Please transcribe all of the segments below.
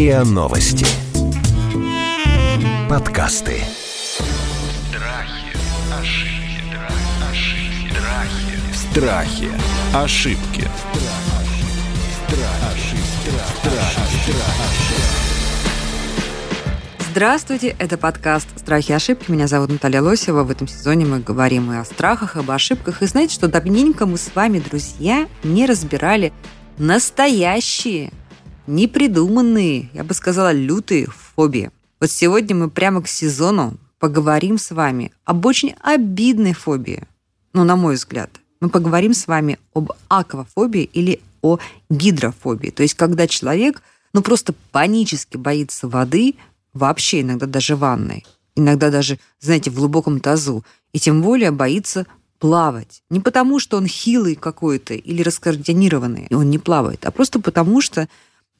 РИА Новости. Подкасты. Страхи, ошибки, ошибки, страхи. Страхи. Ошибки. Здравствуйте, это подкаст «Страхи и ошибки». Меня зовут Наталья Лосева. В этом сезоне мы говорим и о страхах, об ошибках. И знаете, что давненько мы с вами, друзья, не разбирали настоящие, непридуманные, я бы сказала, лютые фобии. Вот сегодня мы прямо к сезону поговорим с вами об очень обидной фобии. Ну, на мой взгляд. Мы поговорим с вами об аквафобии или о гидрофобии. То есть, когда человек ну, просто панически боится воды, вообще иногда даже ванной, иногда даже, знаете, в глубоком тазу, и тем более боится плавать. Не потому, что он хилый какой-то или раскоординированный, и он не плавает, а просто потому, что,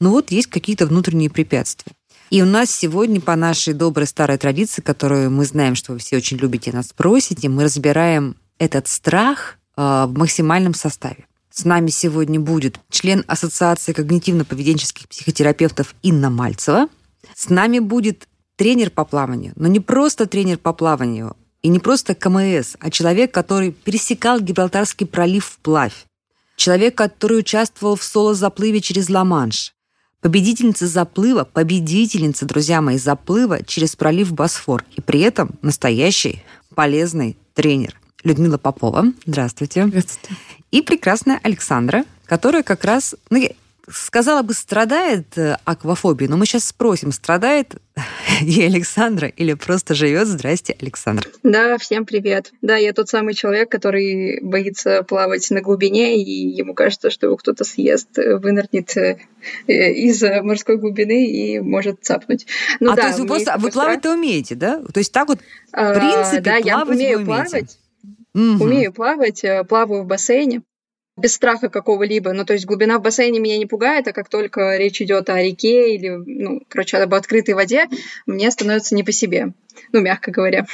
ну вот, есть какие-то внутренние препятствия. И у нас сегодня по нашей доброй старой традиции, которую мы знаем, что вы все очень любите нас просите, мы разбираем этот страх э, в максимальном составе. С нами сегодня будет член Ассоциации когнитивно-поведенческих психотерапевтов Инна Мальцева. С нами будет тренер по плаванию, но не просто тренер по плаванию, и не просто КМС, а человек, который пересекал Гибралтарский пролив вплавь. Человек, который участвовал в соло-заплыве через Ла-Манш. Победительница заплыва, победительница, друзья мои, заплыва через пролив Босфор. И при этом настоящий полезный тренер. Людмила Попова. Здравствуйте. Здравствуйте. И прекрасная Александра, которая как раз, ну, сказала бы, страдает э, аквафобией, но мы сейчас спросим, страдает и Александра или просто живет? Здрасте, Александр. Да, всем привет. Да, я тот самый человек, который боится плавать на глубине, и ему кажется, что его кто-то съест, э, вынырнет э, из морской глубины и может цапнуть. Ну, а да, то есть вы просто вы плавать-то умеете, да? То есть так вот, в а, принципе, а, да, плавать я умею плавать. Мгм. Умею плавать, плаваю в бассейне без страха какого-либо. Ну, то есть глубина в бассейне меня не пугает, а как только речь идет о реке или, ну, короче, об открытой воде, мне становится не по себе. Ну, мягко говоря.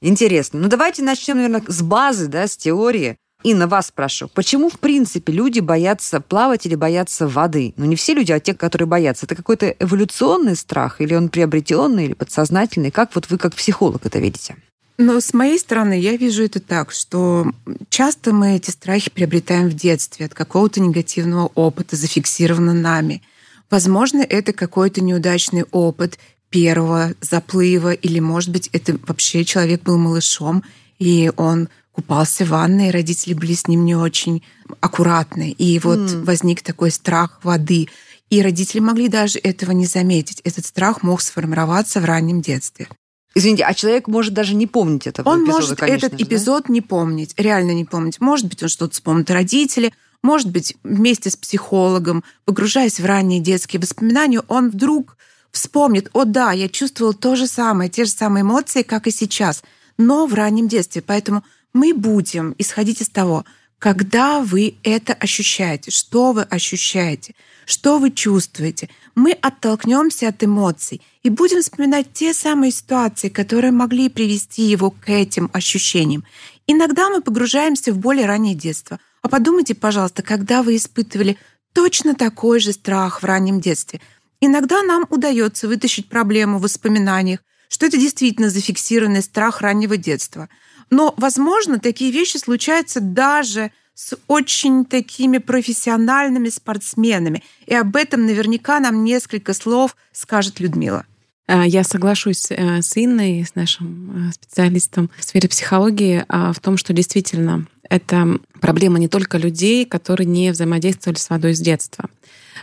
Интересно. Ну, давайте начнем, наверное, с базы, да, с теории. Инна, вас спрошу, почему, в принципе, люди боятся плавать или боятся воды? Ну, не все люди, а те, которые боятся. Это какой-то эволюционный страх, или он приобретенный, или подсознательный? Как вот вы, как психолог, это видите? Но с моей стороны я вижу это так, что часто мы эти страхи приобретаем в детстве от какого-то негативного опыта, зафиксировано нами. Возможно, это какой-то неудачный опыт первого заплыва, или, может быть, это вообще человек был малышом, и он купался в ванной, и родители были с ним не очень аккуратны. И вот М. возник такой страх воды. И родители могли даже этого не заметить. Этот страх мог сформироваться в раннем детстве. Извините, а человек может даже не помнить этого Он эпизода, может конечно этот же, да? эпизод не помнить, реально не помнить. Может быть, он что-то вспомнит родители, может быть, вместе с психологом, погружаясь в ранние детские воспоминания, он вдруг вспомнит, о да, я чувствовал то же самое, те же самые эмоции, как и сейчас, но в раннем детстве. Поэтому мы будем исходить из того, когда вы это ощущаете, что вы ощущаете, что вы чувствуете. Мы оттолкнемся от эмоций и будем вспоминать те самые ситуации, которые могли привести его к этим ощущениям. Иногда мы погружаемся в более раннее детство. А подумайте, пожалуйста, когда вы испытывали точно такой же страх в раннем детстве. Иногда нам удается вытащить проблему в воспоминаниях, что это действительно зафиксированный страх раннего детства. Но, возможно, такие вещи случаются даже с очень такими профессиональными спортсменами. И об этом наверняка нам несколько слов скажет Людмила. А, Я соглашусь э, с Инной, с нашим э, специалистом в сфере психологии, а, в том, что действительно это проблема не только людей, которые не взаимодействовали с водой с детства.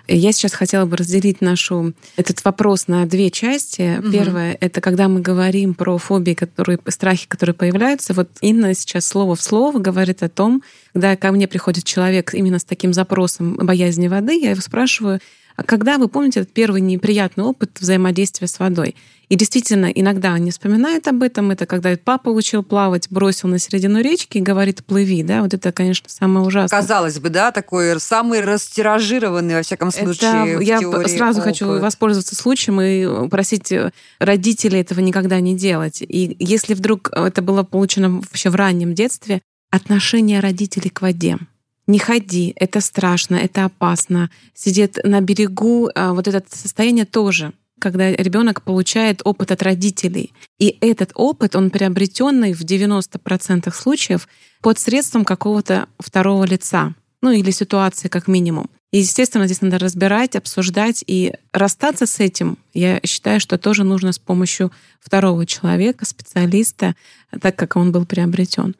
Я сейчас хотела бы разделить нашу этот вопрос на две части. Мгм. Первое — это когда мы говорим про фобии, которые, страхи, которые появляются. Вот Инна сейчас слово в слово говорит о том, когда ко мне приходит человек именно с таким запросом боязни воды, я его спрашиваю, когда вы помните этот первый неприятный опыт взаимодействия с водой? И действительно, иногда он не вспоминает об этом. Это когда папа учил плавать, бросил на середину речки и говорит «плыви». Да? Вот это, конечно, самое ужасное. Казалось бы, да, такой самый растиражированный, во всяком случае, Это я сразу хочу опыт. воспользоваться случаем и просить родителей этого никогда не делать. И если вдруг это было получено вообще в раннем детстве, отношение родителей к воде. Не ходи, это страшно, это опасно. Сидит на берегу, а вот это состояние тоже когда ребенок получает опыт от родителей. И этот опыт, он приобретенный в 90% случаев под средством какого-то второго лица, ну или ситуации как минимум. И, естественно, здесь надо разбирать, обсуждать и расстаться с этим. Я считаю, что тоже нужно с помощью второго человека, специалиста, так как он был приобретен.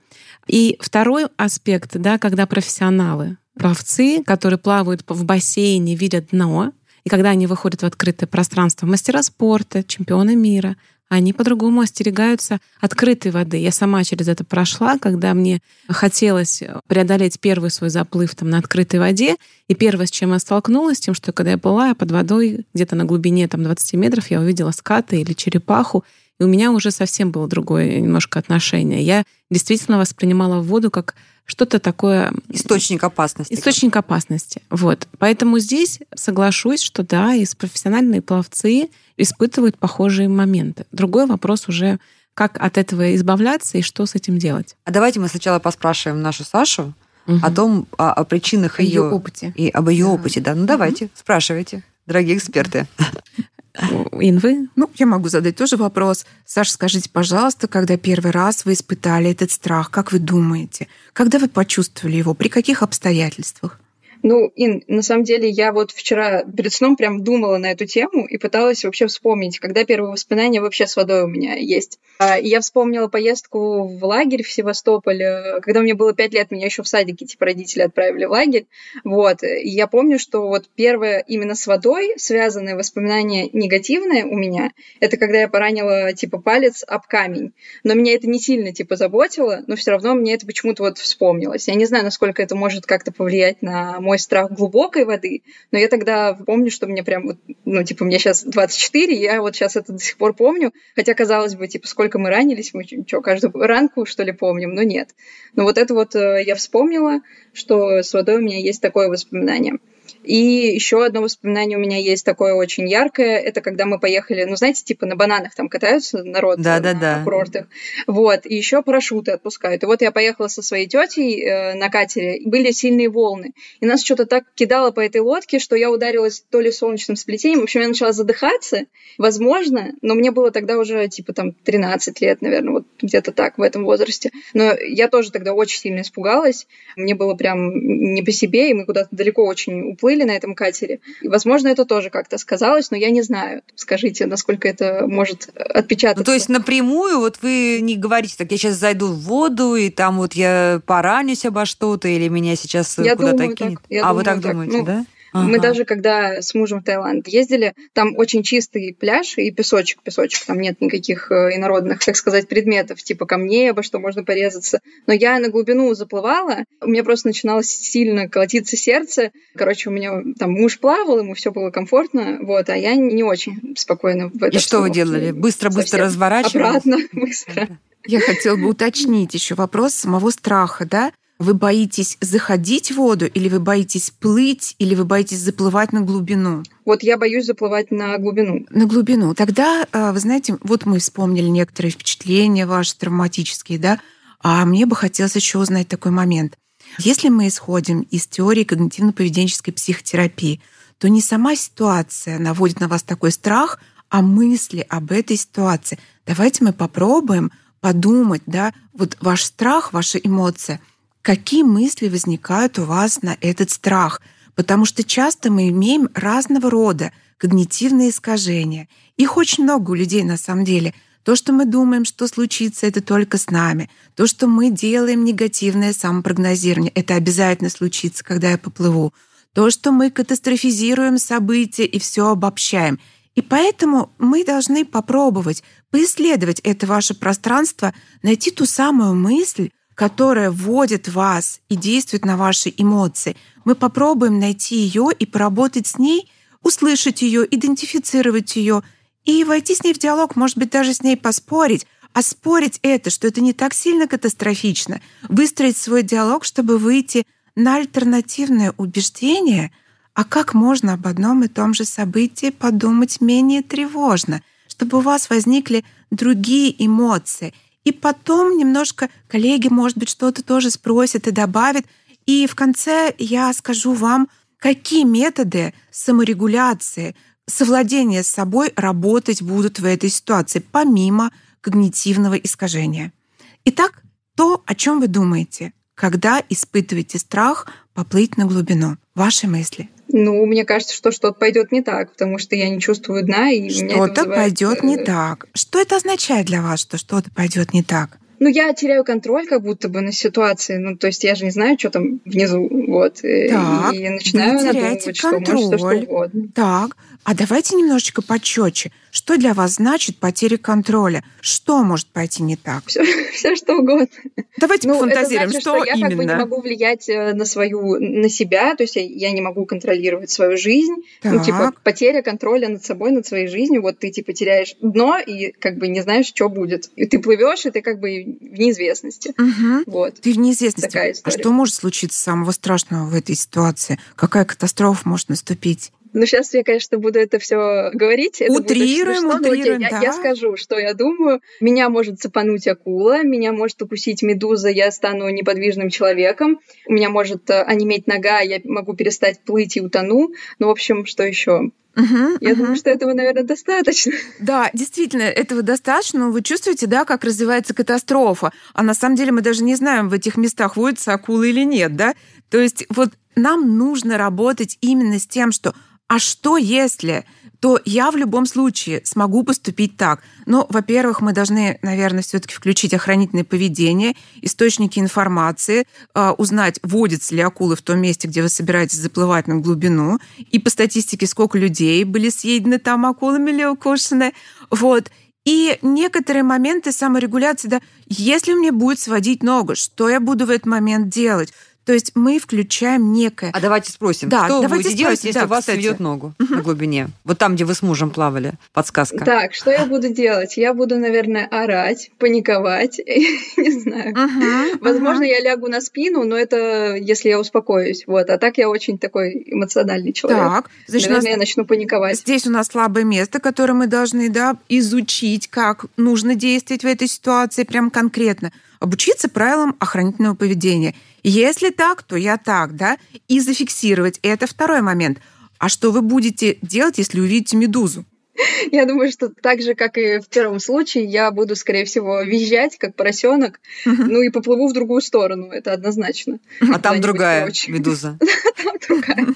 И второй аспект, да, когда профессионалы, пловцы, которые плавают в бассейне, видят дно, и когда они выходят в открытое пространство, мастера спорта, чемпионы мира, они по-другому остерегаются открытой воды. Я сама через это прошла, когда мне хотелось преодолеть первый свой заплыв там, на открытой воде. И первое, с чем я столкнулась, тем, что когда я была под водой, где-то на глубине там, 20 метров, я увидела скаты или черепаху, и у меня уже совсем было другое немножко отношение. Я действительно воспринимала воду как что-то такое... Источник опасности. Источник опасности. Вот. Поэтому здесь соглашусь, что да, и профессиональные пловцы испытывают похожие моменты. Другой вопрос уже, как от этого избавляться и что с этим делать. А давайте мы сначала поспрашиваем нашу Сашу угу. о том, о, о причинах ее, ее опыте. И об ее да. опыте. Да, ну давайте, угу. спрашивайте, дорогие эксперты. Инвы? Ну, я могу задать тоже вопрос. Саша, скажите, пожалуйста, когда первый раз вы испытали этот страх, как вы думаете? Когда вы почувствовали его? При каких обстоятельствах? Ну, Ин, на самом деле, я вот вчера перед сном прям думала на эту тему и пыталась вообще вспомнить, когда первые воспоминания вообще с водой у меня есть. А, и я вспомнила поездку в лагерь в Севастополь, когда мне было пять лет, меня еще в садике, типа, родители отправили в лагерь. Вот. И я помню, что вот первое именно с водой связанное воспоминание негативное у меня, это когда я поранила, типа, палец об камень. Но меня это не сильно, типа, заботило, но все равно мне это почему-то вот вспомнилось. Я не знаю, насколько это может как-то повлиять на мой страх глубокой воды, но я тогда помню, что мне прям, вот, ну, типа, мне сейчас 24, я вот сейчас это до сих пор помню, хотя, казалось бы, типа, сколько мы ранились, мы что, каждую ранку, что ли, помним, но нет. Но вот это вот э, я вспомнила, что с водой у меня есть такое воспоминание. И еще одно воспоминание у меня есть такое очень яркое. Это когда мы поехали, ну, знаете, типа на бананах там катаются народ да, да, на да. курортах. Вот. И еще парашюты отпускают. И вот я поехала со своей тетей э, на катере. И были сильные волны. И нас что-то так кидало по этой лодке, что я ударилась то ли солнечным сплетением. В общем, я начала задыхаться. Возможно, но мне было тогда уже типа там 13 лет, наверное, вот где-то так в этом возрасте. Но я тоже тогда очень сильно испугалась. Мне было прям не по себе, и мы куда-то далеко очень уплыли на этом катере. И, возможно, это тоже как-то сказалось, но я не знаю. Скажите, насколько это может отпечататься. Ну, то есть напрямую вот вы не говорите, так я сейчас зайду в воду, и там вот я поранюсь обо что-то, или меня сейчас куда-то кинет. А думаю, вы так, так. думаете, ну, да? Ага. Мы даже когда с мужем в Таиланд ездили, там очень чистый пляж и песочек, песочек, там нет никаких э, инородных, так сказать, предметов, типа камней, обо что можно порезаться. Но я на глубину заплывала, у меня просто начинало сильно колотиться сердце. Короче, у меня там муж плавал, ему все было комфортно, вот, а я не очень спокойно в этом. И что вы делали? Быстро-быстро разворачивались? Обратно, быстро. Я хотела бы уточнить еще вопрос самого страха, да? Вы боитесь заходить в воду, или вы боитесь плыть, или вы боитесь заплывать на глубину? Вот я боюсь заплывать на глубину. На глубину. Тогда, а, вы знаете, вот мы вспомнили некоторые впечатления ваши травматические, да, а мне бы хотелось еще узнать такой момент. Если мы исходим из теории когнитивно-поведенческой психотерапии, то не сама ситуация наводит на вас такой страх, а мысли об этой ситуации. Давайте мы попробуем подумать, да, вот ваш страх, ваша эмоция – какие мысли возникают у вас на этот страх, потому что часто мы имеем разного рода когнитивные искажения. Их очень много у людей на самом деле. То, что мы думаем, что случится, это только с нами. То, что мы делаем негативное самопрогнозирование, это обязательно случится, когда я поплыву. То, что мы катастрофизируем события и все обобщаем. И поэтому мы должны попробовать поисследовать это ваше пространство, найти ту самую мысль, которая вводит вас и действует на ваши эмоции. Мы попробуем найти ее и поработать с ней, услышать ее, идентифицировать ее и войти с ней в диалог, может быть, даже с ней поспорить. А спорить это, что это не так сильно катастрофично, выстроить свой диалог, чтобы выйти на альтернативное убеждение, а как можно об одном и том же событии подумать менее тревожно, чтобы у вас возникли другие эмоции — и потом немножко коллеги, может быть, что-то тоже спросят и добавят. И в конце я скажу вам, какие методы саморегуляции, совладения с собой работать будут в этой ситуации, помимо когнитивного искажения. Итак, то, о чем вы думаете, когда испытываете страх поплыть на глубину. Ваши мысли. Ну, мне кажется, что что-то пойдет не так, потому что я не чувствую дна, и что-то пойдет не так. Что это означает для вас, что что-то пойдет не так? ну, я теряю контроль как будто бы на ситуации. Ну, то есть я же не знаю, что там внизу. Вот. Так, и начинаю надумывать, контроль. что может что угодно. Так, а давайте немножечко почетче. Что для вас значит потеря контроля? Что может пойти не так? Все, все что угодно. Давайте ну, пофантазируем, значит, что, что я именно. как бы не могу влиять э, на свою, на себя, то есть я, я не могу контролировать свою жизнь. Так. Ну, типа, потеря контроля над собой, над своей жизнью. Вот ты, типа, теряешь дно и как бы не знаешь, что будет. И ты плывешь, и ты как бы в неизвестности. Угу. Вот. Ты в неизвестности. А что может случиться самого страшного в этой ситуации? Какая катастрофа может наступить? Ну, сейчас я, конечно, буду это все говорить. Это утрируем, будет утрируем, я, да. я скажу, что я думаю. Меня может цепануть акула, меня может укусить медуза, я стану неподвижным человеком. У меня может э, онеметь нога, я могу перестать плыть и утону. Ну, в общем, что еще? Угу, Я угу. думаю, что этого, наверное, достаточно. Да, действительно, этого достаточно. Но вы чувствуете, да, как развивается катастрофа. А на самом деле мы даже не знаем, в этих местах водятся акулы или нет, да? То есть вот нам нужно работать именно с тем, что а что если, то я в любом случае смогу поступить так. Но, во-первых, мы должны, наверное, все-таки включить охранительное поведение, источники информации, э, узнать, водятся ли акулы в том месте, где вы собираетесь заплывать на глубину, и по статистике, сколько людей были съедены там акулами или укушены. Вот. И некоторые моменты саморегуляции, да, если мне будет сводить ногу, что я буду в этот момент делать? То есть мы включаем некое... А давайте спросим, Да, что вы давайте будете делать, спросим, если да, у вас кстати. ведет ногу на глубине? Вот там, где вы с мужем плавали. Подсказка. Так, что я буду делать? Я буду, наверное, орать, паниковать. Не знаю. Мгм, Возможно, я лягу на спину, но это если я успокоюсь. Вот. А так я очень такой эмоциональный человек. Так, значит, нас Наверное, я начну паниковать. Здесь у нас слабое место, которое мы должны да, изучить, как нужно действовать в этой ситуации прям конкретно. Обучиться правилам охранительного поведения. Если так, то я так, да, и зафиксировать. Это второй момент. А что вы будете делать, если увидите медузу? Я думаю, что так же, как и в первом случае, я буду, скорее всего, визжать, как поросенок, ну и поплыву в другую сторону. Это однозначно. А там другая медуза. Там другая.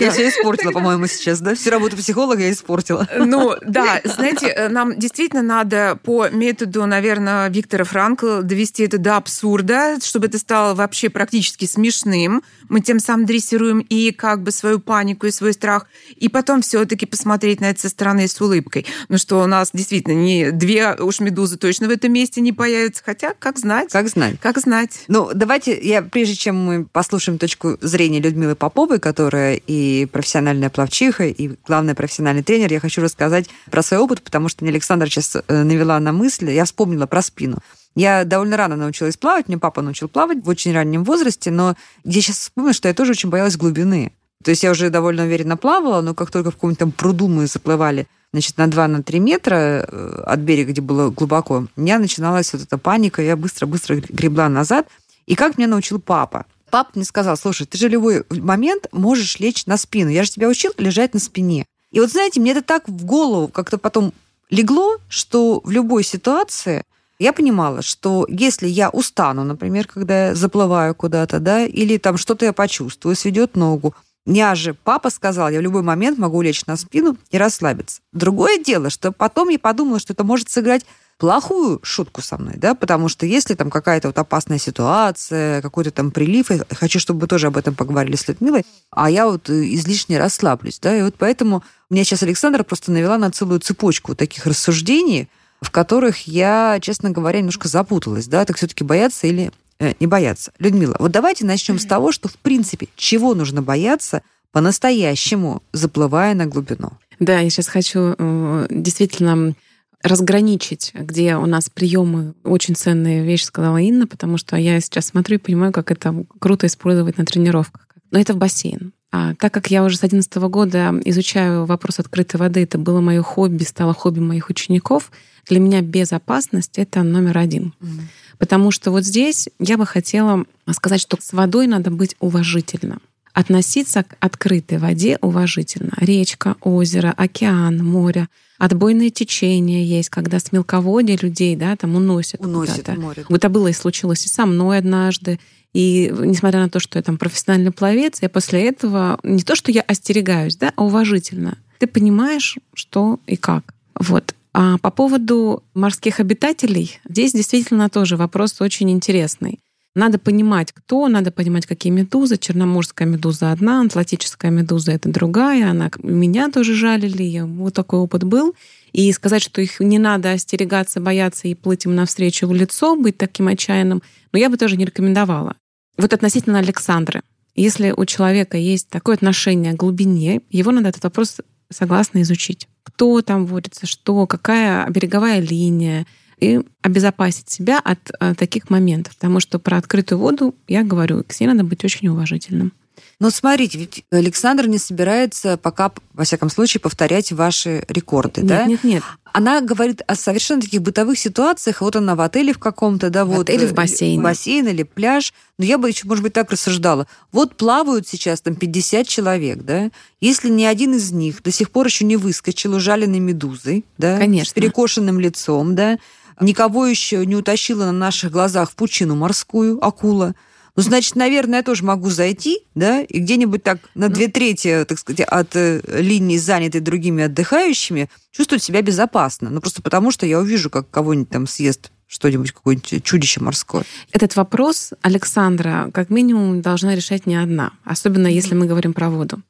Я все испортила, по-моему, сейчас, да? Всю работу психолога я испортила. Ну, да, знаете, э, нам действительно надо по методу, наверное, Виктора Франкла довести это до абсурда, чтобы это стало вообще практически смешным. Мы тем самым дрессируем и как бы свою панику, и свой страх, и потом все таки посмотреть на это со стороны с улыбкой. Ну что у нас действительно не две уж медузы точно в этом месте не появятся, хотя как знать. Как знать. Как знать. Ну, давайте, я, прежде чем мы послушаем точку зрения Людмилы Поповой, которая и профессиональная пловчиха, и главный профессиональный тренер, я хочу рассказать про свой опыт, потому что мне Александр сейчас э, навела на мысль, я вспомнила про спину. Я довольно рано научилась плавать, мне папа научил плавать в очень раннем возрасте, но я сейчас вспомнила, что я тоже очень боялась глубины. То есть я уже довольно уверенно плавала, но как только в каком-нибудь там пруду мы заплывали значит, на 2-3 метра э, от берега, где было глубоко, у меня начиналась вот эта паника, я быстро-быстро гребла назад. И как меня научил папа? Папа мне сказал, слушай, ты же любой момент можешь лечь на спину. Я же тебя учил лежать на спине. И вот знаете, мне это так в голову как-то потом легло, что в любой ситуации я понимала, что если я устану, например, когда я заплываю куда-то, да, или там что-то я почувствую, сведет ногу, мне же папа сказал, я в любой момент могу лечь на спину и расслабиться. Другое дело, что потом я подумала, что это может сыграть плохую шутку со мной, да, потому что если там какая-то вот опасная ситуация, какой-то там прилив, я хочу, чтобы вы тоже об этом поговорили с Людмилой, а я вот э, излишне расслаблюсь, да, и вот поэтому меня сейчас Александра просто навела на целую цепочку таких рассуждений, в которых я, честно говоря, немножко запуталась, да, так все-таки бояться или э, не бояться. Людмила, вот давайте начнем с того, что, в принципе, чего нужно бояться по-настоящему, заплывая на глубину. Да, я сейчас хочу э, действительно разграничить, где у нас приемы очень ценные вещи, сказала Инна, потому что я сейчас смотрю и понимаю, как это круто использовать на тренировках. Но это в бассейн. А так как я уже с 2011 года изучаю вопрос открытой воды, это было мое хобби, стало хобби моих учеников, для меня безопасность — это номер один. Mm. Потому что вот здесь я бы хотела сказать, что с водой надо быть уважительно. Относиться к открытой воде уважительно. Речка, озеро, океан, море. Отбойные течения есть, когда с мелководья людей да, там уносят. Уносят море. Вот это было и случилось и со мной однажды. И несмотря на то, что я там профессиональный пловец, я после этого не то, что я остерегаюсь, да, а уважительно. Ты понимаешь, что и как. Вот. А по поводу морских обитателей, здесь действительно тоже вопрос очень интересный. Надо понимать, кто, надо понимать, какие медузы. Черноморская медуза одна, атлантическая медуза это другая. Она меня тоже жалили, я, вот такой опыт был. И сказать, что их не надо остерегаться, бояться и плыть им навстречу в лицо, быть таким отчаянным, но я бы тоже не рекомендовала. Вот относительно Александры. Если у человека есть такое отношение к глубине, его надо этот вопрос согласно изучить. Кто там водится, что, какая береговая линия, и обезопасить себя от, э, таких моментов. Потому что про открытую воду я говорю, к ней надо быть очень уважительным. Но смотрите, ведь Александр не собирается пока, во всяком случае, повторять ваши рекорды, нет, да? Нет, нет, Она говорит о совершенно таких бытовых ситуациях. Вот она в отеле в каком-то, да, в вот. Отеле в бассейне. Бассейн или пляж. Но я бы еще, может быть, так рассуждала. Вот плавают сейчас там 50 человек, да? Если ни один из них до сих пор еще не выскочил ужаленной медузой, да? Конечно. С перекошенным лицом, да? Никого еще не утащила на наших глазах в пучину морскую акула. Ну, значит, наверное, я тоже могу зайти, да, и где-нибудь так на ну. две трети, так сказать, от э, линии, занятой другими отдыхающими, чувствовать себя безопасно. Ну, просто потому, что я увижу, как кого-нибудь там съест что-нибудь, какое-нибудь чудище морское? Этот вопрос Александра как минимум должна решать не одна, особенно если мы говорим про воду.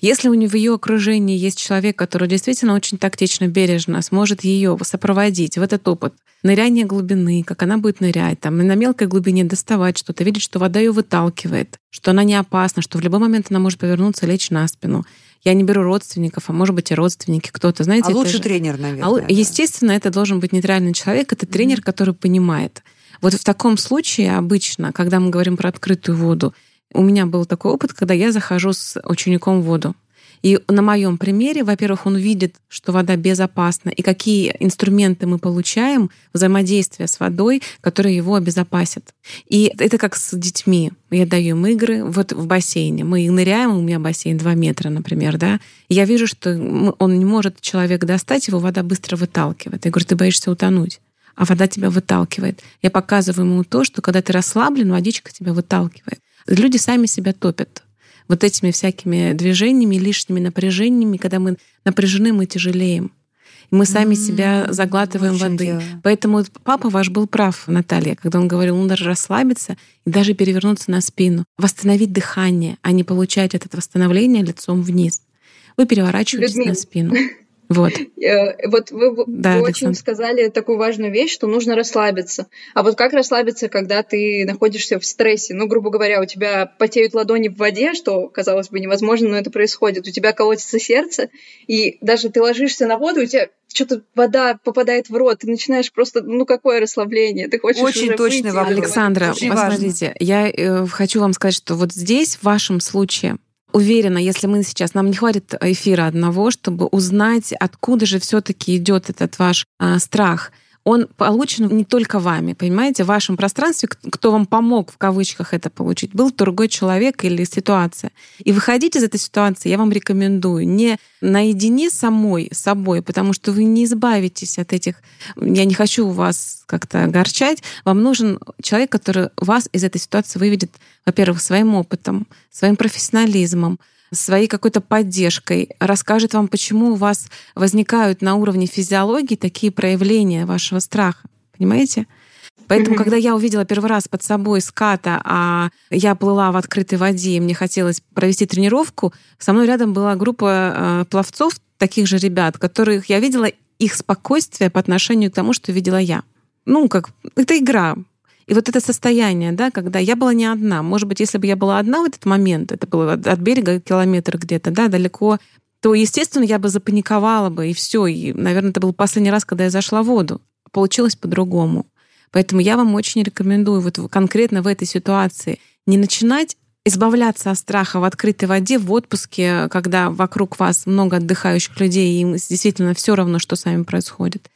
Если у нее в ее окружении есть человек, который действительно очень тактично, бережно сможет ее сопроводить в этот опыт, ныряние глубины, как она будет нырять, там, на мелкой глубине доставать что-то, видеть, что вода ее выталкивает, что она не опасна, что в любой момент она может повернуться, лечь на спину. Я не беру родственников, а может быть и родственники, кто-то, знаете. А лучше же... тренер, наверное. А, да. Естественно, это должен быть нейтральный человек, это тренер, mm-hmm. который понимает. Вот в таком случае обычно, когда мы говорим про открытую воду, у меня был такой опыт, когда я захожу с учеником в воду. И на моем примере, во-первых, он видит, что вода безопасна, и какие инструменты мы получаем взаимодействия с водой, которые его обезопасят. И это как с детьми. Я даю им игры вот в бассейне. Мы ныряем, у меня бассейн 2 метра, например, да. Я вижу, что он не может человек достать, его вода быстро выталкивает. Я говорю, ты боишься утонуть а вода тебя выталкивает. Я показываю ему то, что когда ты расслаблен, водичка тебя выталкивает. Люди сами себя топят вот этими всякими движениями, лишними напряжениями, когда мы напряжены, мы тяжелеем. И мы сами mm-hmm. себя заглатываем воды. Дело. Поэтому папа ваш был прав, Наталья, когда он говорил, ну даже расслабиться и даже перевернуться на спину, восстановить дыхание, а не получать это восстановление лицом вниз. Вы переворачиваетесь Людмила. на спину. Вот. Э, вот вы, да, очень сказали такую важную вещь, что нужно расслабиться. А вот как расслабиться, когда ты находишься в стрессе? Ну, грубо говоря, у тебя потеют ладони в воде, что, казалось бы, невозможно, но это происходит. У тебя колотится сердце, и даже ты ложишься на воду, у тебя что-то вода попадает в рот, ты начинаешь просто, ну какое расслабление, ты хочешь Очень уже точный выйти. вопрос. Александра, Очень посмотрите, важно. я э, хочу вам сказать, что вот здесь, в вашем случае, уверена, если мы сейчас, нам не хватит эфира одного, чтобы узнать, откуда же все-таки идет этот ваш а, страх он получен не только вами, понимаете, в вашем пространстве, кто вам помог в кавычках это получить, был другой человек или ситуация. И выходить из этой ситуации я вам рекомендую не наедине самой собой, потому что вы не избавитесь от этих... Я не хочу вас как-то огорчать. Вам нужен человек, который вас из этой ситуации выведет, во-первых, своим опытом, своим профессионализмом, своей какой-то поддержкой, расскажет вам, почему у вас возникают на уровне физиологии такие проявления вашего страха. Понимаете? Поэтому, когда я увидела первый раз под собой ската, а я плыла в открытой воде, и мне хотелось провести тренировку, со мной рядом была группа э, пловцов, таких же ребят, которых я видела их спокойствие по отношению к тому, что видела я. Ну, как это игра, и вот это состояние, да, когда я была не одна, может быть, если бы я была одна в этот момент, это было от берега километр где-то, да, далеко, то, естественно, я бы запаниковала бы, и все. И, наверное, это был последний раз, когда я зашла в воду. Получилось по-другому. Поэтому я вам очень рекомендую вот конкретно в этой ситуации не начинать избавляться от страха в открытой воде в отпуске, когда вокруг вас много отдыхающих людей, и им действительно все равно, что с вами происходит.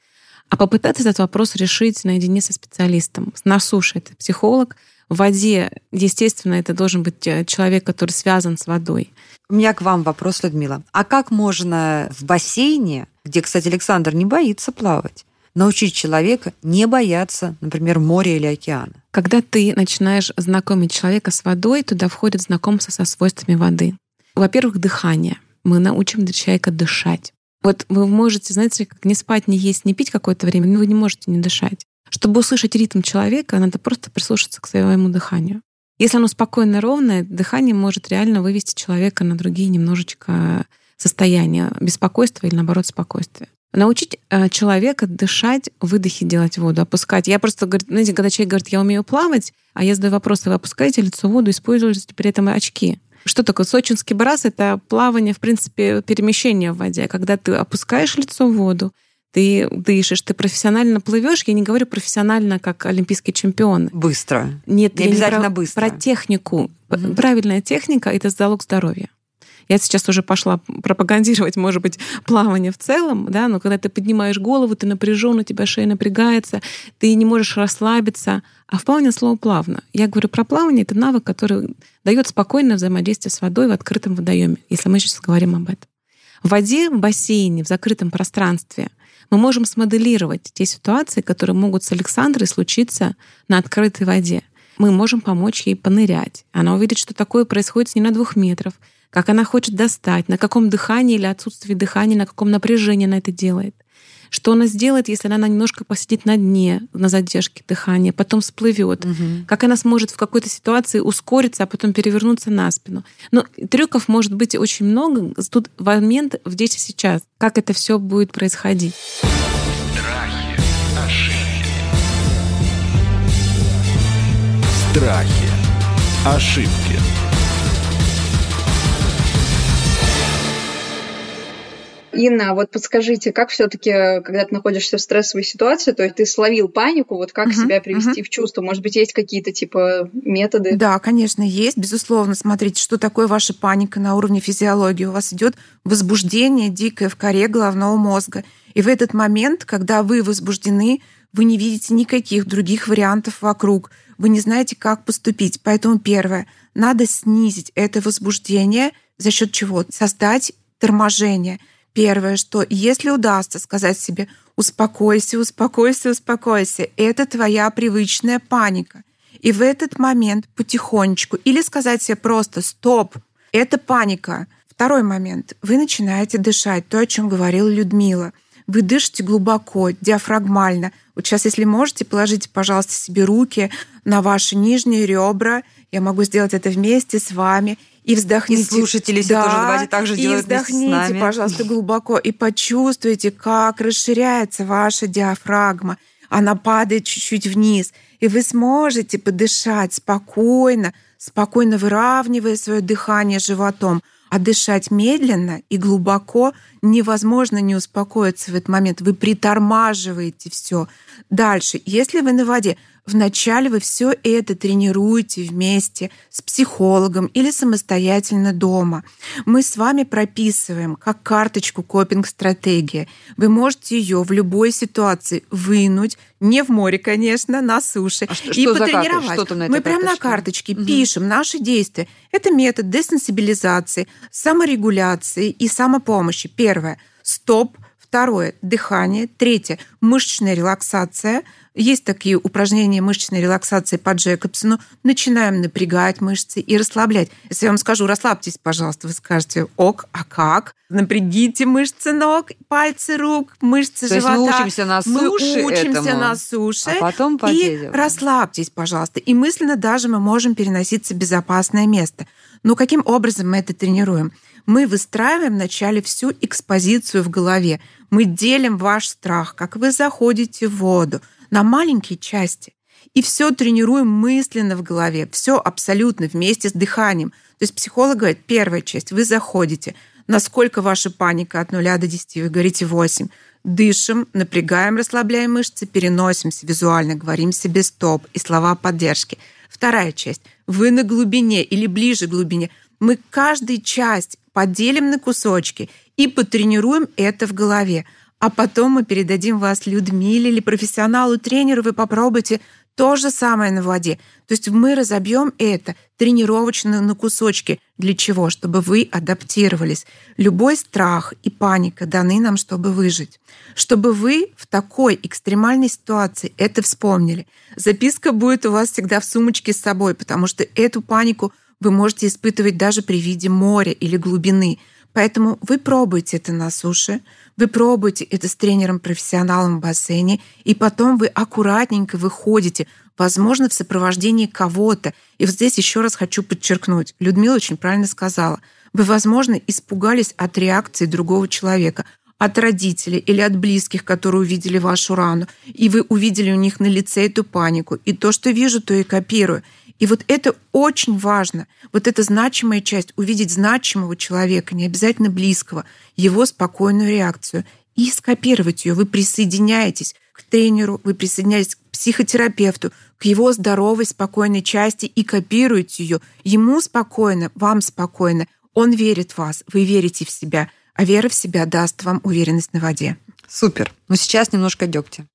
А попытаться этот вопрос решить наедине со специалистом. На суше это психолог, в воде, естественно, это должен быть э, человек, который связан с водой. У меня к вам вопрос, Людмила. А как можно в бассейне, где, кстати, Александр не боится плавать, научить человека не бояться, например, моря или океана? Когда ты начинаешь знакомить человека с водой, туда входит знакомство со свойствами воды. Во-первых, дыхание. Мы научим человека дышать. Вот вы можете, знаете, как не спать, не есть, не пить какое-то время, но вы не можете не дышать. Чтобы услышать ритм человека, надо просто прислушаться к своему дыханию. Если оно спокойное, ровное, дыхание может реально вывести человека на другие немножечко состояния беспокойства или, наоборот, спокойствия. Научить э, человека дышать, выдохи делать воду, опускать. Я просто, знаете, когда человек говорит, я умею плавать, а я задаю вопрос, вы опускаете лицо в воду, используете при этом очки. Что такое сочинский брас? Это плавание, в принципе, перемещение в воде. Когда ты опускаешь лицо в воду, ты дышишь, ты профессионально плывешь. Я не говорю профессионально, как олимпийский чемпион. Быстро. Нет, не обязательно не про, быстро. Про технику. Угу. Правильная техника это залог здоровья. Я сейчас уже пошла пропагандировать, может быть, плавание в целом, да, но когда ты поднимаешь голову, ты напряжен, у тебя шея напрягается, ты не можешь расслабиться. А в плавании слово плавно. Я говорю про плавание, это навык, который дает спокойное взаимодействие с водой в открытом водоеме, если мы сейчас говорим об этом. В воде, в бассейне, в закрытом пространстве мы можем смоделировать те ситуации, которые могут с Александрой случиться на открытой воде. Мы можем помочь ей понырять. Она увидит, что такое происходит с ней на двух метров, как она хочет достать, на каком дыхании или отсутствии дыхания, на каком напряжении она это делает. Что она сделает, если она немножко посидит на дне, на задержке дыхания, потом всплывет? Угу. Как она сможет в какой-то ситуации ускориться, а потом перевернуться на спину? Но трюков может быть очень много. Тут момент в здесь и сейчас. Как это все будет происходить? Страхи, ошибки. Страхи, ошибки. Инна, вот подскажите, как все-таки, когда ты находишься в стрессовой ситуации, то есть ты словил панику, вот как uh-huh, себя привести uh-huh. в чувство? Может быть, есть какие-то типа методы? Да, конечно, есть, безусловно. Смотрите, что такое ваша паника на уровне физиологии. У вас идет возбуждение дикое в коре головного мозга. И в этот момент, когда вы возбуждены, вы не видите никаких других вариантов вокруг. Вы не знаете, как поступить. Поэтому первое, надо снизить это возбуждение за счет чего? Создать торможение – Первое, что если удастся сказать себе «успокойся, успокойся, успокойся», это твоя привычная паника. И в этот момент потихонечку, или сказать себе просто «стоп», это паника. Второй момент. Вы начинаете дышать, то, о чем говорила Людмила. Вы дышите глубоко, диафрагмально. Вот сейчас, если можете, положите, пожалуйста, себе руки на ваши нижние ребра. Я могу сделать это вместе с вами и вздохните. И слушатели да, тоже давайте так же и делать вздохните, пожалуйста, глубоко и почувствуйте, как расширяется ваша диафрагма. Она падает чуть-чуть вниз, и вы сможете подышать спокойно, спокойно выравнивая свое дыхание животом. А дышать медленно и глубоко невозможно не успокоиться в этот момент. Вы притормаживаете все. Дальше, если вы на воде, Вначале вы все это тренируете вместе с психологом или самостоятельно дома. Мы с вами прописываем как карточку копинг-стратегия. Вы можете ее в любой ситуации вынуть, не в море, конечно, на суше, а что, и что потренировать. Что там на Мы прямо на карточке угу. пишем наши действия. Это метод десенсибилизации, саморегуляции и самопомощи. Первое – стоп. Второе – дыхание. Третье – мышечная релаксация – есть такие упражнения мышечной релаксации по Джекобсону. Начинаем напрягать мышцы и расслаблять. Если я вам скажу, расслабьтесь, пожалуйста, вы скажете, ок, а как? Напрягите мышцы ног, пальцы рук, мышцы То живота. Мы учимся на суше Мы учимся этому, на суше. А потом И расслабьтесь, пожалуйста. И мысленно даже мы можем переноситься в безопасное место. Но каким образом мы это тренируем? Мы выстраиваем вначале всю экспозицию в голове. Мы делим ваш страх, как вы заходите в воду, на маленькие части. И все тренируем мысленно в голове, все абсолютно вместе с дыханием. То есть психолог говорит, первая часть, вы заходите, насколько ваша паника от 0 до 10, вы говорите 8. Дышим, напрягаем, расслабляем мышцы, переносимся визуально, говорим себе стоп и слова поддержки. Вторая часть. Вы на глубине или ближе к глубине. Мы каждую часть поделим на кусочки и потренируем это в голове. А потом мы передадим вас Людмиле или профессионалу, тренеру, вы попробуйте то же самое на воде. То есть мы разобьем это тренировочно на кусочки. Для чего? Чтобы вы адаптировались. Любой страх и паника даны нам, чтобы выжить. Чтобы вы в такой экстремальной ситуации это вспомнили. Записка будет у вас всегда в сумочке с собой, потому что эту панику вы можете испытывать даже при виде моря или глубины. Поэтому вы пробуйте это на суше, вы пробуете это с тренером-профессионалом в бассейне, и потом вы аккуратненько выходите, возможно, в сопровождении кого-то. И вот здесь еще раз хочу подчеркнуть, Людмила очень правильно сказала, вы, возможно, испугались от реакции другого человека, от родителей или от близких, которые увидели вашу рану, и вы увидели у них на лице эту панику, и то, что вижу, то и копирую. И вот это очень важно. Вот эта значимая часть, увидеть значимого человека, не обязательно близкого, его спокойную реакцию и скопировать ее. Вы присоединяетесь к тренеру, вы присоединяетесь к психотерапевту, к его здоровой, спокойной части и копируете ее. Ему спокойно, вам спокойно. Он верит в вас, вы верите в себя, а вера в себя даст вам уверенность на воде. Супер. Но сейчас немножко дегтя.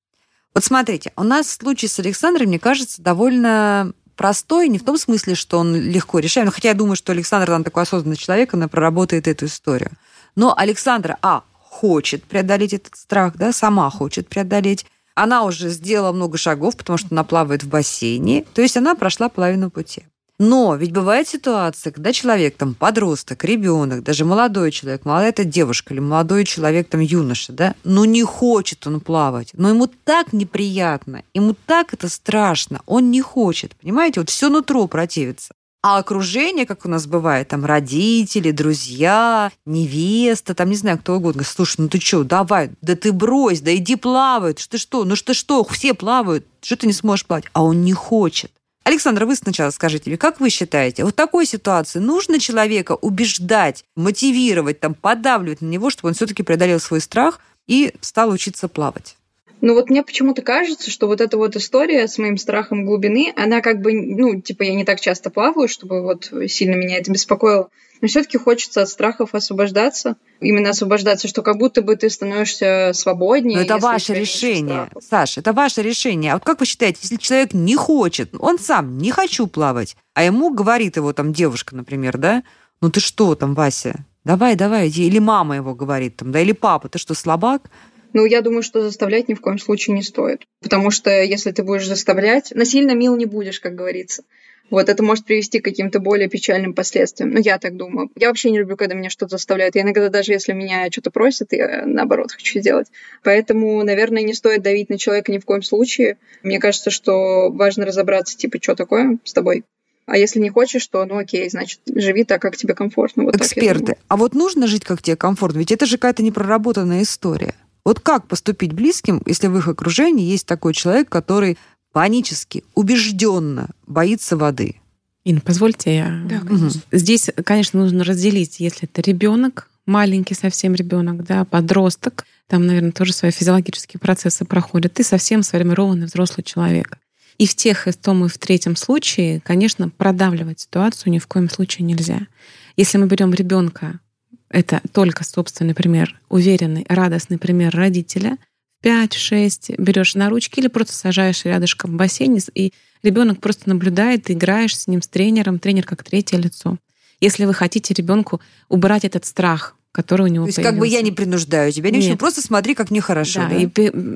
Вот смотрите, у нас случай с Александром, мне кажется, довольно простой, не в том смысле, что он легко решаем, хотя я думаю, что Александр, там такой осознанный человек, она проработает эту историю. Но Александра, а, хочет преодолеть этот страх, да, сама хочет преодолеть. Она уже сделала много шагов, потому что она плавает в бассейне. То есть она прошла половину пути. Но ведь бывает ситуация, когда человек, там, подросток, ребенок, даже молодой человек, молодая это девушка или молодой человек, там, юноша, да, но не хочет он плавать, но ему так неприятно, ему так это страшно, он не хочет, понимаете, вот все нутро противится. А окружение, как у нас бывает, там родители, друзья, невеста, там не знаю, кто угодно. Слушай, ну ты что, давай, да ты брось, да иди плавать, что что, ну что что, все плавают, что ты не сможешь плавать? А он не хочет. Александра, вы сначала скажите мне, как вы считаете, в такой ситуации нужно человека убеждать, мотивировать, там, подавливать на него, чтобы он все-таки преодолел свой страх и стал учиться плавать? Ну вот мне почему-то кажется, что вот эта вот история с моим страхом глубины, она как бы, ну, типа я не так часто плаваю, чтобы вот сильно меня это беспокоило. Но все-таки хочется от страхов освобождаться. Именно освобождаться, что как будто бы ты становишься свободнее. Но это ваше решение, Саша, это ваше решение. А вот как вы считаете, если человек не хочет, он сам не хочу плавать, а ему говорит его там девушка, например, да, ну ты что там, Вася, давай, давай, иди. Или мама его говорит там, да, или папа, ты что, слабак? Ну, я думаю, что заставлять ни в коем случае не стоит. Потому что если ты будешь заставлять, насильно мил не будешь, как говорится. Вот это может привести к каким-то более печальным последствиям. Ну, я так думаю. Я вообще не люблю, когда меня что-то заставляют. Я иногда даже если меня что-то просят, я наоборот хочу сделать. Поэтому, наверное, не стоит давить на человека ни в коем случае. Мне кажется, что важно разобраться, типа, что такое с тобой. А если не хочешь, то ну окей, значит, живи так, как тебе комфортно. Вот Эксперты. а вот нужно жить, как тебе комфортно? Ведь это же какая-то непроработанная история. Вот как поступить близким, если в их окружении есть такой человек, который панически, убежденно боится воды? Инна, позвольте я. Да, конечно. Здесь, конечно, нужно разделить, если это ребенок, маленький совсем ребенок, да, подросток, там, наверное, тоже свои физиологические процессы проходят, и совсем сформированный взрослый человек. И в тех, и в том, и в третьем случае, конечно, продавливать ситуацию ни в коем случае нельзя. Если мы берем ребенка это только собственный пример, уверенный, радостный пример родителя. 5-6 берешь на ручки или просто сажаешь рядышком в бассейне, и ребенок просто наблюдает, ты играешь с ним, с тренером, тренер как третье лицо. Если вы хотите ребенку убрать этот страх, который у него То есть появился. как бы я не принуждаю тебя, не просто смотри, как мне хорошо. Да, да? И,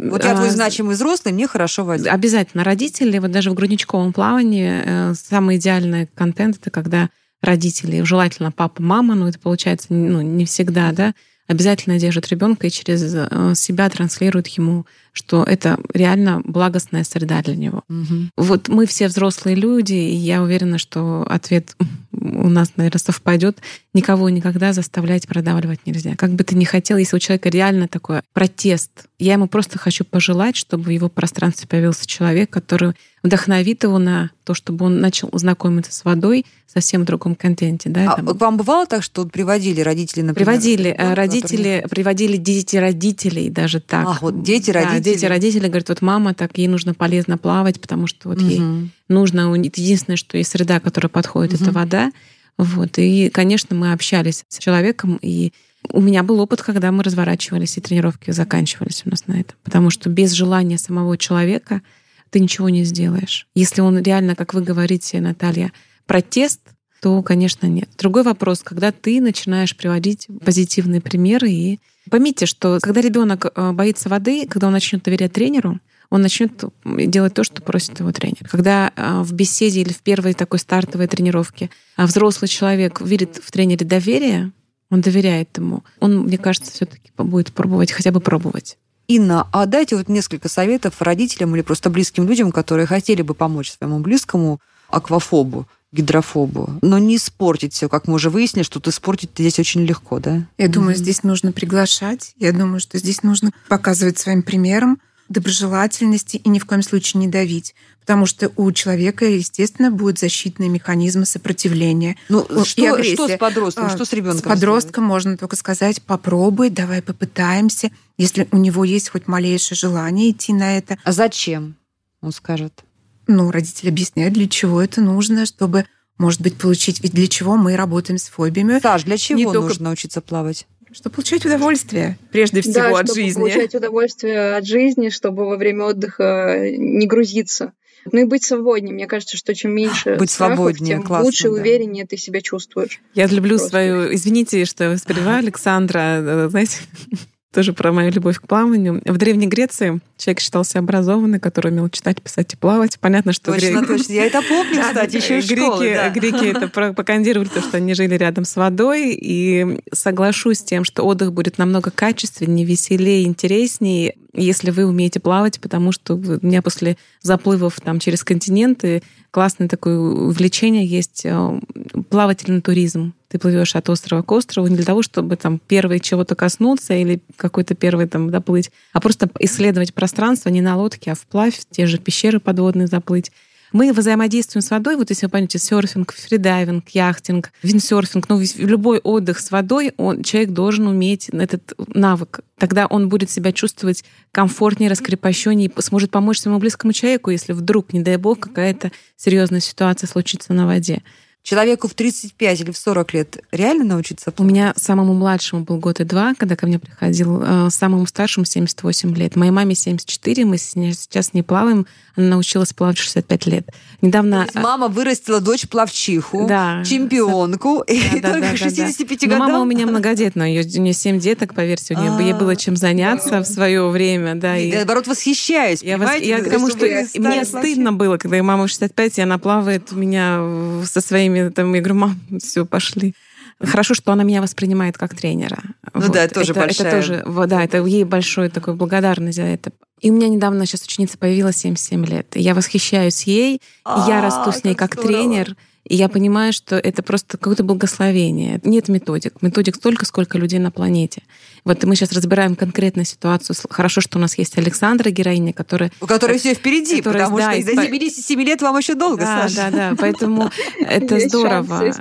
вот я твой а, значимый взрослый, мне хорошо в воде. Обязательно. Родители, вот даже в грудничковом плавании э, самый идеальный контент — это когда родителей, желательно папа, мама, но это получается ну, не всегда, да, обязательно держит ребенка и через э, себя транслирует ему, что это реально благостная среда для него. Угу. Вот мы все взрослые люди, и я уверена, что ответ у нас, наверное, совпадет. Никого никогда заставлять продавливать нельзя. Как бы ты ни хотел, если у человека реально такой протест, я ему просто хочу пожелать, чтобы в его пространстве появился человек, который вдохновит его на то, чтобы он начал знакомиться с водой совсем в другом контенте. Да, а там. вам бывало так, что приводили родители, например? Приводили. Ребенка, родители, который... приводили дети родителей даже так. А, вот дети родителей дети, родители говорят, вот мама, так ей нужно полезно плавать, потому что вот угу. ей нужно, единственное, что есть среда, которая подходит, угу. это вода. Вот. И, конечно, мы общались с человеком, и у меня был опыт, когда мы разворачивались, и тренировки заканчивались у нас на этом. Потому что без желания самого человека ты ничего не сделаешь. Если он реально, как вы говорите, Наталья, протест, то, конечно, нет. Другой вопрос, когда ты начинаешь приводить позитивные примеры и поймите, что когда ребенок э, боится воды, когда он начнет доверять тренеру, он начнет делать то, что просит его тренер. Когда э, в беседе или в первой такой стартовой тренировке а взрослый человек видит в тренере доверие, он доверяет ему, он, мне кажется, все-таки будет пробовать, хотя бы пробовать. Инна, а дайте вот несколько советов родителям или просто близким людям, которые хотели бы помочь своему близкому аквафобу, гидрофобу, но не испортить все, как мы уже выяснили, что тут испортить здесь очень легко, да? Я думаю, mm-hmm. здесь нужно приглашать, я думаю, что здесь нужно показывать своим примером, доброжелательности и ни в коем случае не давить. Потому что у человека, естественно, будут защитные механизмы сопротивления. Ну, что, что с подростком, что с ребенком? С подростком сделать? можно только сказать, попробуй, давай попытаемся. Если у него есть хоть малейшее желание идти на это. А зачем? Он скажет. Ну, родители объясняют, для чего это нужно, чтобы, может быть, получить... Ведь для чего мы работаем с фобиями? Саш, для чего Не нужно только... научиться плавать? Чтобы получать удовольствие, прежде всего, да, от чтобы жизни. получать удовольствие от жизни, чтобы во время отдыха не грузиться. Ну и быть свободнее. Мне кажется, что чем меньше быть страхов, свободнее, тем классно, лучше и да. увереннее ты себя чувствуешь. Я люблю Просто. свою... Извините, что я воспеваю Александра. Э, знаете, тоже про мою любовь к плаванию. В Древней Греции человек считался образованный, который умел читать, писать и плавать. Понятно, что точно, греки... точно. Я это помню, кстати, еще из греки, школы. Да. Греки это пропагандировали то, что они жили рядом с водой. И соглашусь с тем, что отдых будет намного качественнее, веселее, интереснее, если вы умеете плавать, потому что у меня после заплывов там через континенты классное такое увлечение есть э, плавательный туризм. Ты плывешь от острова к острову не для того, чтобы там первый чего-то коснуться или какой-то первый там доплыть, а просто исследовать пространство не на лодке, а вплавь, те же пещеры подводные заплыть. Мы взаимодействуем с водой, вот если вы помните, серфинг, фридайвинг, яхтинг, виндсерфинг, ну, любой отдых с водой, он, человек должен уметь этот навык. Тогда он будет себя чувствовать комфортнее, раскрепощеннее сможет помочь своему близкому человеку, если вдруг, не дай бог, какая-то серьезная ситуация случится на воде человеку в 35 или в 40 лет реально научиться плавать? У меня самому младшему был год и два, когда ко мне приходил, э, самому старшему 78 лет. Моей маме 74, мы сейчас не плаваем, она научилась плавать 65 лет. Недавно... То есть мама вырастила дочь плавчиху, да. чемпионку, да, и да, только да, 65 да, годам. мама у меня многодетная, у нее 7 деток, поверьте, у нее ей было чем заняться в свое время. Да, и, наоборот, восхищаюсь, я, я потому что мне стыдно было, когда мама 65, и она плавает у меня со своими время там, я говорю, мам, все, пошли. Хорошо, что она меня воспринимает как тренера. Ну вот. да, это тоже это, большая. Это тоже, да, это ей большой такой благодарность за это. И у меня недавно сейчас ученица появилась 77 лет. И я восхищаюсь ей, и я расту с ней как тренер. И я понимаю, что это просто какое-то благословение. Нет методик. Методик столько, сколько людей на планете. Вот мы сейчас разбираем конкретную ситуацию. Хорошо, что у нас есть Александра, героиня, которая... У которой все впереди, которая, потому да, что до 77 лет вам еще долго, да, Саша. Да, да, поэтому это здорово.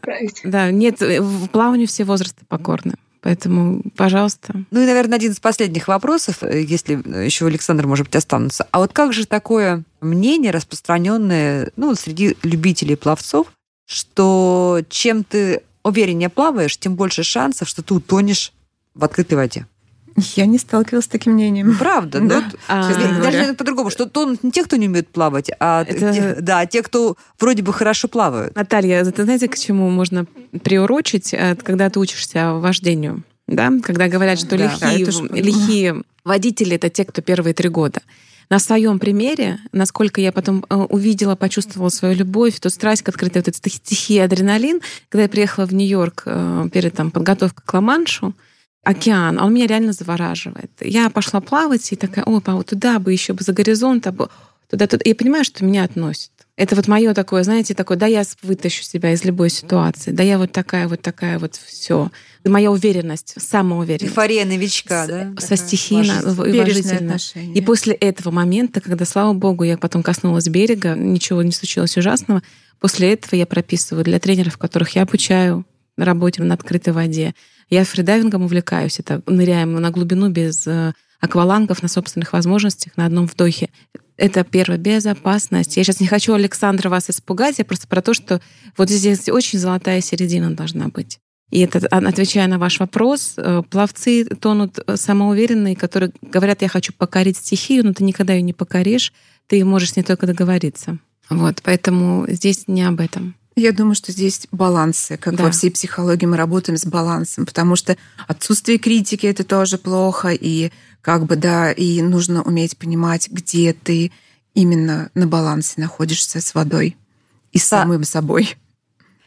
Да, нет, в плаванию все возрасты покорны. Поэтому, пожалуйста. Ну и, наверное, один из последних вопросов, э, если еще Александр, может быть, останутся. А вот как же такое мнение, распространенное ну, среди любителей пловцов, что чем ты увереннее плаваешь, тем больше шансов, что ты утонешь в открытой воде. Я не сталкивалась с таким мнением. Правда, да. Ну, а, даже по-другому, что тонут не те, кто не умеет плавать, а это... те, да, те, кто вроде бы хорошо плавают. Наталья, это знаете, к чему можно приурочить, э, когда ты учишься вождению? Да? Когда говорят, что да, лихие, да, лихие водители это те, кто первые три года на своем примере, насколько я потом э, увидела, почувствовала свою любовь, эту страсть к открытой вот этой стихии адреналин, когда я приехала в Нью-Йорк э, перед там, подготовкой к Ла-Маншу, океан, а он меня реально завораживает. Я пошла плавать и такая, о, вот туда бы еще бы за горизонт, а бы туда, туда. И я понимаю, что меня относит. Это вот мое такое, знаете, такое, да, я вытащу себя из любой ситуации, да, я вот такая, вот такая, вот все. Моя уверенность, самоуверенность. Эйфория новичка, да? Со стихийно, уважительно. И после этого момента, когда, слава богу, я потом коснулась берега, ничего не случилось ужасного, после этого я прописываю для тренеров, которых я обучаю на работе на открытой воде. Я фридайвингом увлекаюсь. Это ныряем на глубину без э, аквалангов на собственных возможностях на одном вдохе. Это первое, безопасность. Я сейчас не хочу, Александра, вас испугать, я просто про то, что вот здесь очень золотая середина должна быть. И это, а, отвечая на ваш вопрос, э, пловцы тонут э, самоуверенные, которые говорят, я хочу покорить стихию, но ты никогда ее не покоришь, ты можешь с ней только договориться. Вот, поэтому здесь не об этом. Я думаю, что здесь балансы, как да. во всей психологии мы работаем с балансом, потому что отсутствие критики это тоже плохо, и как бы да, и нужно уметь понимать, где ты именно на балансе находишься с водой и с самым собой.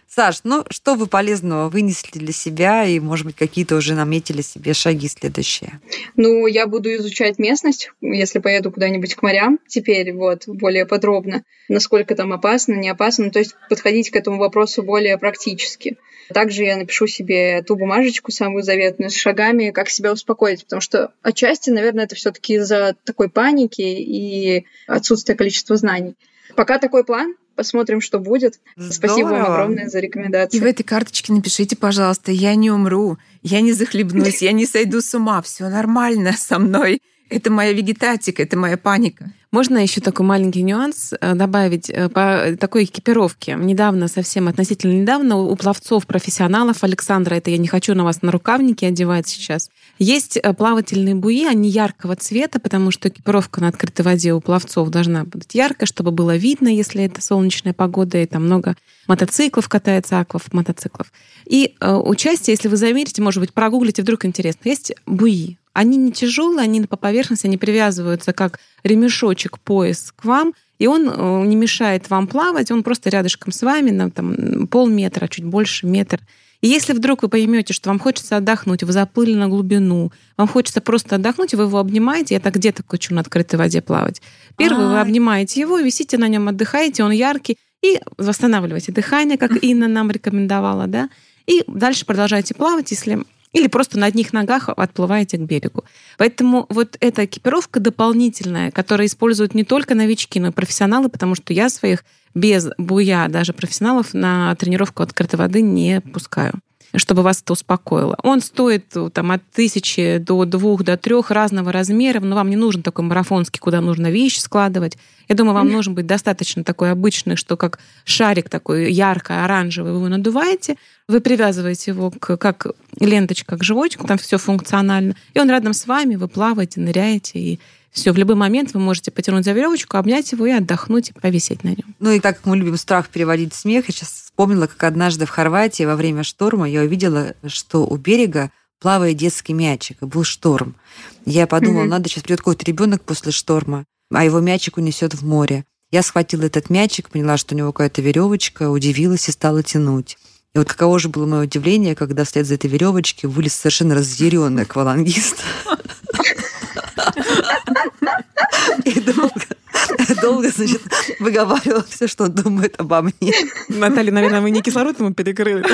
Саш, ну что вы полезного вынесли для себя и, может быть, какие-то уже наметили себе шаги следующие? Ну, я буду изучать местность, если поеду куда-нибудь к морям теперь, вот, более подробно, насколько там опасно, не опасно, то есть подходить к этому вопросу более практически. Также я напишу себе ту бумажечку самую заветную с шагами, как себя успокоить, потому что отчасти, наверное, это все таки из-за такой паники и отсутствия количества знаний. Пока такой план, Посмотрим, что будет. Здорово. Спасибо вам огромное за рекомендации. И в этой карточке напишите, пожалуйста, я не умру, я не захлебнусь, я не сойду с ума, все нормально со мной. Это моя вегетатика, это моя паника. Можно еще такой маленький нюанс э, добавить э, по такой экипировке. Недавно, совсем относительно недавно, у пловцов профессионалов Александра, это я не хочу на вас на рукавники одевать сейчас, есть э, плавательные буи, они яркого цвета, потому что экипировка на открытой воде у пловцов должна быть яркая, чтобы было видно, если это солнечная погода, и там много мотоциклов катается, аквов, мотоциклов. И э, участие, если вы заметите, может быть, прогуглите, вдруг интересно, есть буи. Они не тяжелые, они по поверхности, они привязываются как ремешочек, пояс к вам, и он э, не мешает вам плавать, он просто рядышком с вами на там, полметра, чуть больше метр. И если вдруг вы поймете, что вам хочется отдохнуть, вы заплыли на глубину, вам хочется просто отдохнуть, вы его обнимаете, я так где-то хочу на открытой воде плавать. Первый А-а-а. вы обнимаете его, висите на нем, отдыхаете, он яркий, и восстанавливаете дыхание, как Инна нам рекомендовала, да, и дальше продолжайте плавать, если или просто на одних ногах отплываете к берегу. Поэтому вот эта экипировка дополнительная, которая используют не только новички, но и профессионалы, потому что я своих без буя даже профессионалов на тренировку открытой воды не пускаю чтобы вас это успокоило. Он стоит э, там, от тысячи до двух, до трех разного размера, но вам не нужен такой марафонский, куда нужно вещи складывать. Я думаю, вам нужен быть достаточно такой обычный, что как шарик такой ярко-оранжевый, вы его надуваете, вы привязываете его к, как ленточка к животику, там все функционально, и он рядом с вами, вы плаваете, ныряете, и все, в любой момент вы можете потянуть за веревочку, обнять его и отдохнуть, и повисеть на нем. Ну и так как мы любим страх переводить в смех, я сейчас вспомнила, как однажды в Хорватии во время шторма я увидела, что у берега плавает детский мячик, и был шторм. Я подумала, mm-hmm. надо сейчас придет какой-то ребенок после шторма, а его мячик унесет в море. Я схватила этот мячик, поняла, что у него какая-то веревочка, удивилась и стала тянуть. И вот каково же было мое удивление, когда вслед за этой веревочки вылез совершенно разъяренный аквалангист. И долго, долго, значит, выговаривал все, что он думает обо мне. Наталья, наверное, вы не кислород ему перекрыли.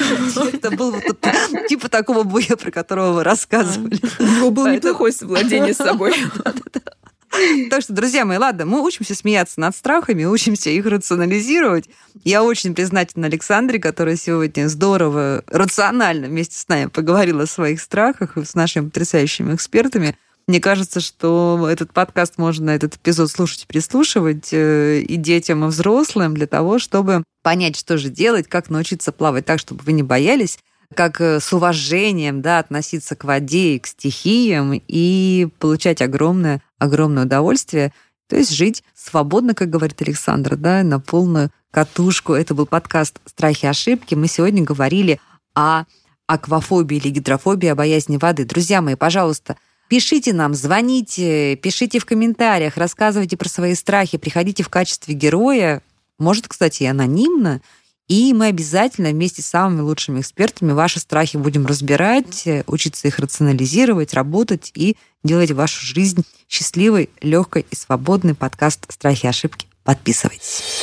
Это был вот типа такого буя, про которого вы рассказывали. У него было неплохое совладение с собой. Так что, друзья мои, ладно, мы учимся смеяться над страхами, учимся их рационализировать. Я очень признательна Александре, которая сегодня здорово, рационально вместе с нами поговорила о своих страхах с нашими потрясающими экспертами. Мне кажется, что этот подкаст можно, этот эпизод слушать, прислушивать э, и детям, и взрослым для того, чтобы понять, что же делать, как научиться плавать так, чтобы вы не боялись, как э, с уважением да, относиться к воде и к стихиям и получать огромное, огромное удовольствие. То есть жить свободно, как говорит Александр, да, на полную катушку. Это был подкаст «Страхи и ошибки». Мы сегодня говорили о аквафобии или гидрофобии, о боязни воды. Друзья мои, пожалуйста, Пишите нам, звоните, пишите в комментариях, рассказывайте про свои страхи, приходите в качестве героя, может, кстати, и анонимно, и мы обязательно вместе с самыми лучшими экспертами ваши страхи будем разбирать, учиться их рационализировать, работать и делать вашу жизнь счастливой, легкой и свободной. Подкаст «Страхи и ошибки». Подписывайтесь.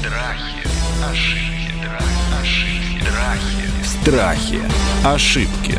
Страхи, ошибки, страхи, страхи, ошибки.